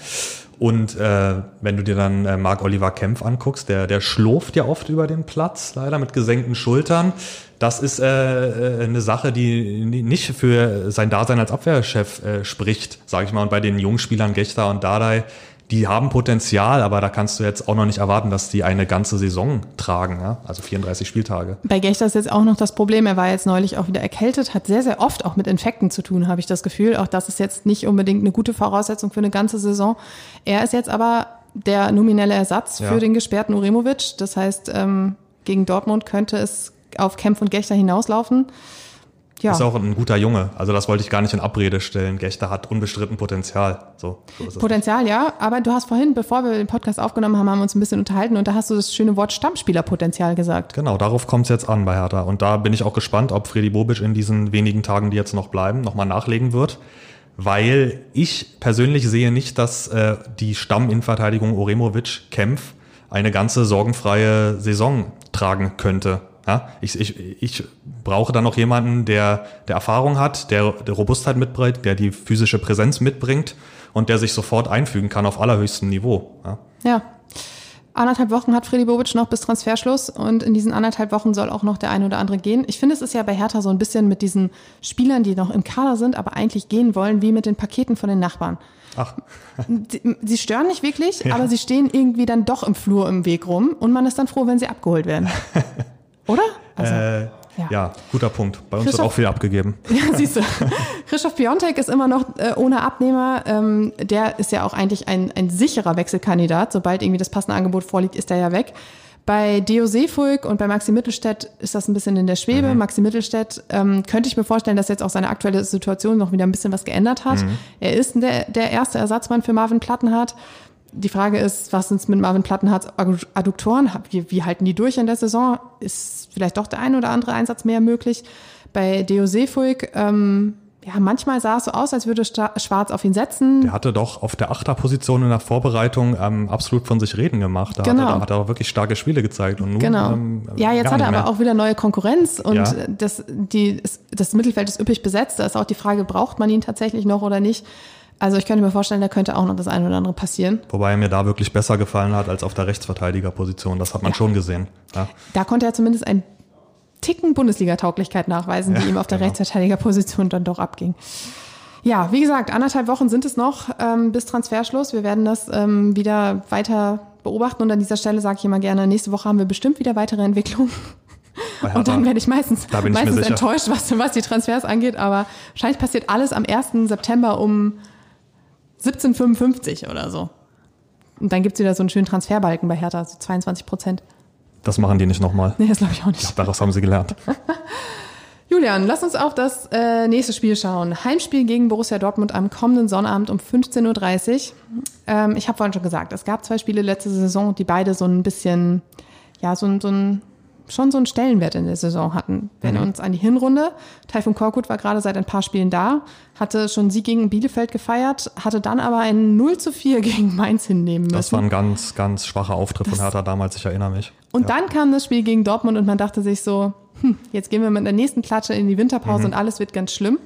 Und äh, wenn du dir dann äh, Marc Oliver Kempf anguckst, der, der schlurft ja oft über den Platz, leider mit gesenkten Schultern. Das ist äh, äh, eine Sache, die ni- nicht für sein Dasein als Abwehrchef äh, spricht, sage ich mal. Und bei den Jungspielern Gechter und Dardai, die haben Potenzial, aber da kannst du jetzt auch noch nicht erwarten, dass die eine ganze Saison tragen, ja? also 34 Spieltage. Bei Gechter ist jetzt auch noch das Problem, er war jetzt neulich auch wieder erkältet, hat sehr, sehr oft auch mit Infekten zu tun, habe ich das Gefühl. Auch das ist jetzt nicht unbedingt eine gute Voraussetzung für eine ganze Saison. Er ist jetzt aber der nominelle Ersatz Ja. für den gesperrten Uremovic. Das heißt, ähm, gegen Dortmund könnte es auf Kempf und Gechter hinauslaufen. Ja. Ist auch ein guter Junge, also das wollte ich gar nicht in Abrede stellen. Gechter hat unbestritten Potenzial. So, so. Potenzial, ja. Aber du hast vorhin, bevor wir den Podcast aufgenommen haben, haben wir uns ein bisschen unterhalten und da hast du das schöne Wort Stammspielerpotenzial gesagt. Genau, darauf kommt es jetzt an bei Hertha. Und da bin ich auch gespannt, ob Freddy Bobic in diesen wenigen Tagen, die jetzt noch bleiben, nochmal nachlegen wird. Weil ich persönlich sehe nicht, dass äh, die Stamminverteidigung Oremovic Kempf eine ganze sorgenfreie Saison tragen könnte. Ja, ich, ich, ich brauche dann noch jemanden, der, der Erfahrung hat, der, der Robustheit mitbringt, der die physische Präsenz mitbringt und der sich sofort einfügen kann auf allerhöchstem Niveau. Ja. Ja. Anderthalb Wochen hat Freddy Bobic noch bis Transferschluss und in diesen anderthalb Wochen soll auch noch der eine oder andere gehen. Ich finde, es ist ja bei Hertha so ein bisschen mit diesen Spielern, die noch im Kader sind, aber eigentlich gehen wollen, wie mit den Paketen von den Nachbarn. Ach, Sie, sie stören nicht wirklich, aber sie stehen irgendwie dann doch im Flur im Weg rum und man ist dann froh, wenn sie abgeholt werden. Oder? Also, äh, ja. ja. guter Punkt. Bei uns wird Christoph- auch viel abgegeben. Ja, siehst du. Christoph Piontek ist immer noch äh, ohne Abnehmer. Ähm, der ist ja auch eigentlich ein, ein sicherer Wechselkandidat. Sobald irgendwie das passende Angebot vorliegt, ist er ja weg. Bei Deo Seefolk und bei Maxi Mittelstädt ist das ein bisschen in der Schwebe. Maxi Mittelstädt ähm, könnte ich mir vorstellen, dass jetzt auch seine aktuelle Situation noch wieder ein bisschen was geändert hat. Er ist der, der erste Ersatzmann für Marvin Plattenhardt. Die Frage ist, was sind mit Marvin Plattenhardts Adduktoren? Wie, wie halten die durch in der Saison? Ist vielleicht doch der ein oder andere Einsatz mehr möglich? Bei Deo Seefolk, ähm, ja, manchmal sah es so aus, als würde Schwarz auf ihn setzen. Der hatte doch auf der Achterposition in der Vorbereitung ähm, absolut von sich reden gemacht. Da Genau. hat, er, hat er auch wirklich starke Spiele gezeigt. Und nun, Genau. ähm, ja, jetzt hat er aber auch wieder neue Konkurrenz und Ja. das, die, das Mittelfeld ist üppig besetzt. Da ist auch die Frage, braucht man ihn tatsächlich noch oder nicht? Also ich könnte mir vorstellen, da könnte auch noch das eine oder andere passieren. Wobei er mir da wirklich besser gefallen hat als auf der Rechtsverteidigerposition. Das hat man Ja. schon gesehen. Ja. Da konnte er zumindest einen Ticken Bundesliga-Tauglichkeit nachweisen, die Ja, ihm auf der genau. Rechtsverteidigerposition dann doch abging. Ja, wie gesagt, anderthalb Wochen sind es noch ähm, bis Transferschluss. Wir werden das ähm, wieder weiter beobachten und an dieser Stelle sage ich immer gerne, nächste Woche haben wir bestimmt wieder weitere Entwicklungen. Und dann werde ich meistens, ich meistens enttäuscht, was, was die Transfers angeht. Aber wahrscheinlich passiert alles am 1. September um 17.55 oder so. Und dann gibt's wieder so einen schönen Transferbalken bei Hertha, so 22 Prozent. das machen die nicht nochmal. Nee, das glaube ich auch nicht. Daraus haben sie gelernt. Julian, lass uns auf das äh, nächste Spiel schauen. Heimspiel gegen Borussia Dortmund am kommenden Sonnabend um 15.30 Uhr. Ähm, ich habe vorhin schon gesagt, es gab zwei Spiele letzte Saison, die beide so ein bisschen, ja, so, so ein, schon so einen Stellenwert in der Saison hatten. Wenn wir uns an die Hinrunde, Taifun Korkut war gerade seit ein paar Spielen da, hatte schon Sieg gegen Bielefeld gefeiert, hatte dann aber ein 0 zu 4 gegen Mainz hinnehmen müssen. Das war ein ganz, ganz schwacher Auftritt von Hertha damals, ich erinnere mich. Und dann kam das Spiel gegen Dortmund und man dachte sich so, hm, jetzt gehen wir mit der nächsten Klatsche in die Winterpause und alles wird ganz schlimm.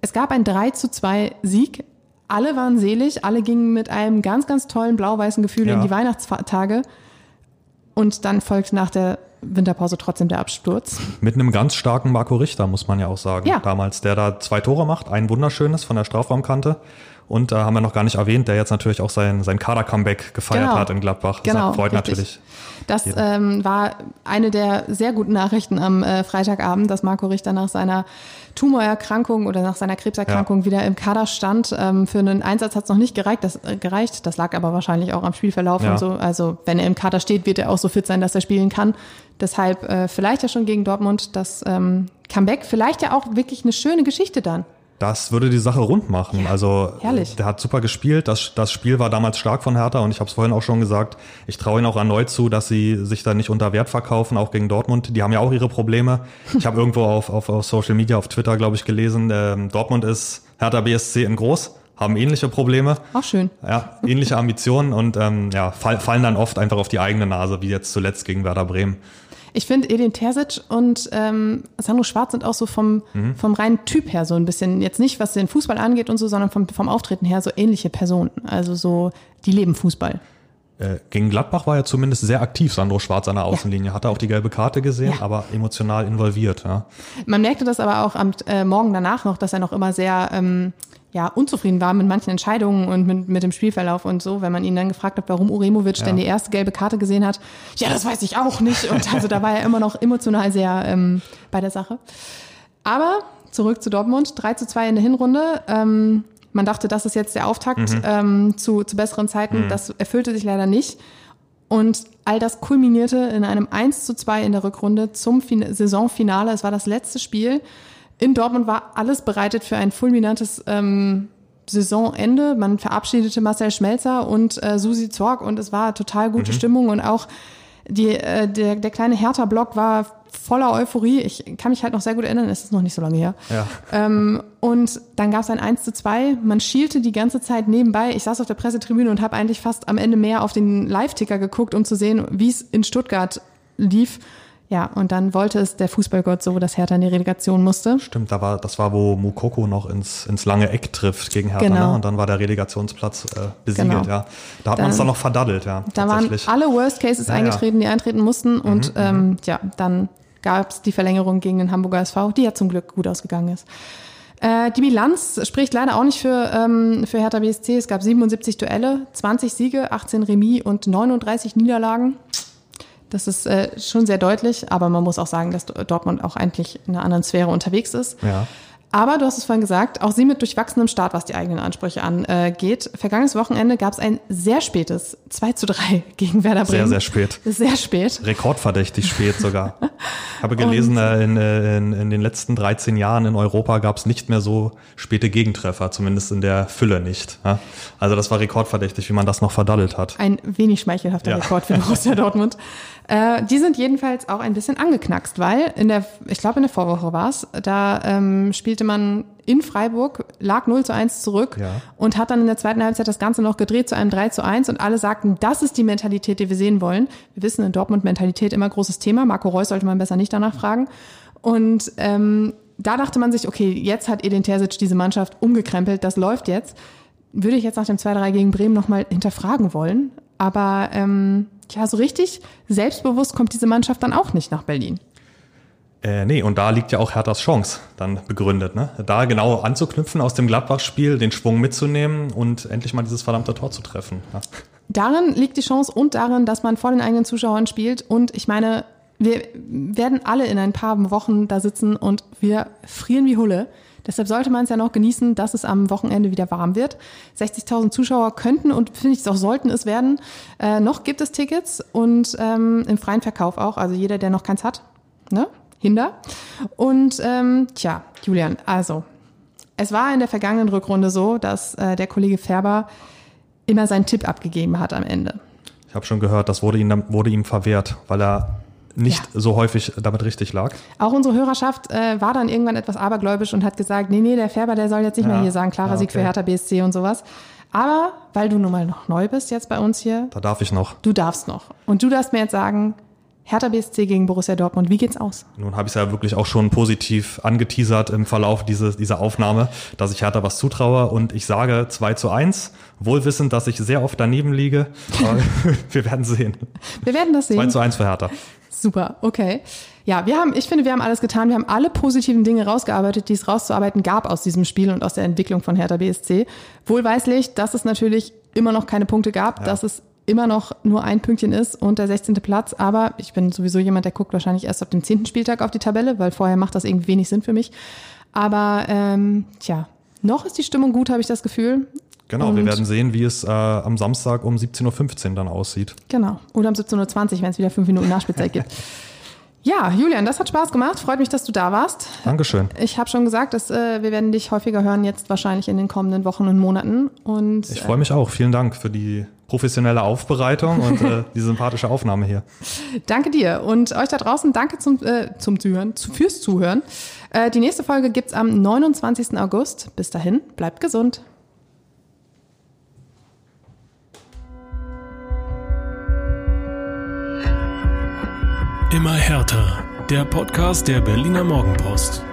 Es gab ein 3 zu 2 Sieg. Alle waren selig, alle gingen mit einem ganz, ganz tollen blau-weißen Gefühl Ja. in die Weihnachtstage. Und dann folgte nach der Winterpause trotzdem der Absturz. Mit einem ganz starken Marco Richter, muss man ja auch sagen. Ja. Damals, der da zwei Tore macht, ein wunderschönes von der Strafraumkante. Und da haben wir noch gar nicht erwähnt, der jetzt natürlich auch sein, sein Kader-Comeback gefeiert Genau. hat in Gladbach. Das Genau, freut richtig. natürlich. Das ähm, war eine der sehr guten Nachrichten am äh, Freitagabend, dass Marco Richter nach seiner Tumorerkrankung oder nach seiner Krebserkrankung wieder im Kader stand. Ähm, für einen Einsatz hat es noch nicht gereicht das, äh, gereicht. das lag aber wahrscheinlich auch am Spielverlauf Ja. und so. Also wenn er im Kader steht, wird er auch so fit sein, dass er spielen kann. Deshalb äh, vielleicht ja schon gegen Dortmund das ähm, Comeback. Vielleicht ja auch wirklich eine schöne Geschichte dann. Das würde die Sache rund machen. also herrlich. der hat super gespielt. Das, das Spiel war damals stark von Hertha und ich habe es vorhin auch schon gesagt. Ich traue ihnen auch erneut zu, dass sie sich da nicht unter Wert verkaufen, auch gegen Dortmund. Die haben ja auch ihre Probleme. Ich habe irgendwo auf, auf, auf Social Media, auf Twitter, glaube ich, gelesen, ähm, Dortmund ist Hertha BSC in groß, haben ähnliche Probleme. Auch schön. Ja, ähnliche Ambitionen und ähm, ja, fall, fallen dann oft einfach auf die eigene Nase, wie jetzt zuletzt gegen Werder Bremen. Ich finde, Edin Terzic und ähm, Sandro Schwarz sind auch so vom, Mhm. vom reinen Typ her so ein bisschen, jetzt nicht was den Fußball angeht und so, sondern vom, vom Auftreten her so ähnliche Personen. Also so, die leben Fußball. Äh, gegen Gladbach war er zumindest sehr aktiv, Sandro Schwarz an der Außenlinie. Hat er auch die gelbe Karte gesehen, Ja. aber emotional involviert. Ja. Man merkte das aber auch am äh, Morgen danach noch, dass er noch immer sehr ähm, ja, unzufrieden war mit manchen Entscheidungen und mit, mit dem Spielverlauf und so. Wenn man ihn dann gefragt hat, warum Uremovic denn die erste gelbe Karte gesehen hat, ja, das weiß ich auch nicht. Und also da war er immer noch emotional sehr ähm, bei der Sache. Aber zurück zu Dortmund, 3 zu 2 in der Hinrunde. Ähm, man dachte, das ist jetzt der Auftakt ähm, zu, zu besseren Zeiten. Das erfüllte sich leider nicht. Und all das kulminierte in einem 1 zu 2 in der Rückrunde zum fin Saisonfinale. Es war das letzte Spiel. In Dortmund war alles bereitet für ein fulminantes ähm, Saisonende. Man verabschiedete Marcel Schmelzer und äh, Susi Zorg und es war total gute Stimmung und auch die, äh, der, der kleine Hertha-Block war voller Euphorie. Ich kann mich halt noch sehr gut erinnern, es ist noch nicht so lange her. Ja. Ähm, und dann gab es ein 1 zu 2. Man schielte die ganze Zeit nebenbei. Ich saß auf der Pressetribüne und habe eigentlich fast am Ende mehr auf den Live-Ticker geguckt, um zu sehen, wie es in Stuttgart lief. Ja, und dann wollte es der Fußballgott so, dass Hertha in die Relegation musste. Stimmt, da war, das war, wo Mukoko noch ins, ins lange Eck trifft gegen Hertha. Genau. Ne? Und dann war der Relegationsplatz äh, besiegelt. Genau. Ja. Da hat man es Dann- noch verdaddelt. Ja, Da waren alle Worst Cases Ja, Mhm, eingetreten, die eintreten mussten. Und ähm, ja, dann gab es die Verlängerung gegen den Hamburger SV, die ja zum Glück gut ausgegangen ist. Äh, die Bilanz spricht leider auch nicht für, ähm, für Hertha BSC. Es gab 77 Duelle, 20 Siege, 18 Remis und 39 Niederlagen. Das ist äh, schon sehr deutlich, aber man muss auch sagen, dass Dortmund auch eigentlich in einer anderen Sphäre unterwegs ist. Ja. Aber du hast es vorhin gesagt, auch sie mit durchwachsenem Start, was die eigenen Ansprüche angeht. Vergangenes Wochenende gab es ein sehr spätes 2 zu 3 gegen Werder Bremen. Sehr, sehr spät. Sehr spät. Rekordverdächtig spät sogar. Ich habe gelesen, äh, in, äh, in, in den letzten 13 Jahren in Europa gab es nicht mehr so späte Gegentreffer, zumindest in der Fülle nicht. Also das war rekordverdächtig, wie man das noch verdaddelt hat. Ein wenig schmeichelhafter Ja. Rekord für Borussia Dortmund. Äh, die sind jedenfalls auch ein bisschen angeknackst, weil in der, ich glaube in der Vorwoche war es, da ähm, spielte man in Freiburg, lag 0 zu 1 zurück Ja. und hat dann in der zweiten Halbzeit das Ganze noch gedreht zu einem 3 zu 1 und alle sagten, das ist die Mentalität, die wir sehen wollen. Wir wissen in Dortmund Mentalität immer großes Thema. Marco Reus sollte man besser nicht danach fragen. Und ähm, da dachte man sich, okay, jetzt hat Edin Terzic diese Mannschaft umgekrempelt, das läuft jetzt. Würde ich jetzt nach dem 2-3 gegen Bremen nochmal hinterfragen wollen. Aber ähm, ja, so richtig selbstbewusst kommt diese Mannschaft dann auch nicht nach Berlin. Äh, nee, und da liegt ja auch Herthas Chance dann begründet. Ne? Da genau anzuknüpfen aus dem Gladbach-Spiel, den Schwung mitzunehmen und endlich mal dieses verdammte Tor zu treffen. Ja. Darin liegt die Chance und darin, dass man vor den eigenen Zuschauern spielt. Und ich meine, wir werden alle in ein paar Wochen da sitzen und wir frieren wie Hulle. Deshalb sollte man es ja noch genießen, dass es am Wochenende wieder warm wird. 60.000 Zuschauer könnten und finde ich es auch sollten es werden. Äh, noch gibt es Tickets und ähm, im freien Verkauf auch. Also jeder, der noch keins hat, ne? Hinder. Und ähm, tja, Julian, also es war in der vergangenen Rückrunde so, dass äh, der Kollege Färber immer seinen Tipp abgegeben hat am Ende. Ich habe schon gehört, das wurde ihm, wurde ihm verwehrt, weil er nicht Ja. so häufig damit richtig lag. Auch unsere Hörerschaft äh, war dann irgendwann etwas abergläubisch und hat gesagt, nee, nee, der Färber, der soll jetzt nicht Ja. mehr hier sagen, klarer Ja, Sieg für okay. Hertha BSC und sowas. Aber weil du nun mal noch neu bist jetzt bei uns hier, Da darf ich noch. du darfst noch. Und du darfst mir jetzt sagen, Hertha BSC gegen Borussia Dortmund. Wie geht's aus? Nun habe ich es ja wirklich auch schon positiv angeteasert im Verlauf dieses, dieser Aufnahme, dass ich Hertha was zutraue und ich sage 2 zu 1, wohlwissend, dass ich sehr oft daneben liege. Aber wir werden sehen. Wir werden das sehen. 2 zu 1 für Hertha. Super, okay. Ja, wir haben, ich finde, wir haben alles getan. Wir haben alle positiven Dinge rausgearbeitet, die es rauszuarbeiten gab aus diesem Spiel und aus der Entwicklung von Hertha BSC. Wohlweislich, dass es natürlich immer noch keine Punkte gab, ja. dass es immer noch nur ein Pünktchen ist und der 16. Platz. Aber ich bin sowieso jemand, der guckt wahrscheinlich erst auf dem 10. Spieltag auf die Tabelle, weil vorher macht das irgendwie wenig Sinn für mich. Aber ähm, tja, noch ist die Stimmung gut, habe ich das Gefühl. Genau, und wir werden sehen, wie es äh, am Samstag um 17.15 Uhr dann aussieht. Genau, oder um 17.20 Uhr, wenn es wieder fünf Minuten Nachspielzeit gibt. Ja, Julian, das hat Spaß gemacht. Freut mich, dass du da warst. Dankeschön. Ich habe schon gesagt, dass äh, wir werden dich häufiger hören jetzt wahrscheinlich in den kommenden Wochen und Monaten. Und ich freue mich auch. Vielen Dank für die professionelle Aufbereitung und äh, die sympathische Aufnahme hier. Danke dir und euch da draußen. Danke zum äh, zum Zuhören, zu, fürs Zuhören. Äh, die nächste Folge gibt's am 29. August. Bis dahin, bleibt gesund. Immer härter. Der Podcast der Berliner Morgenpost.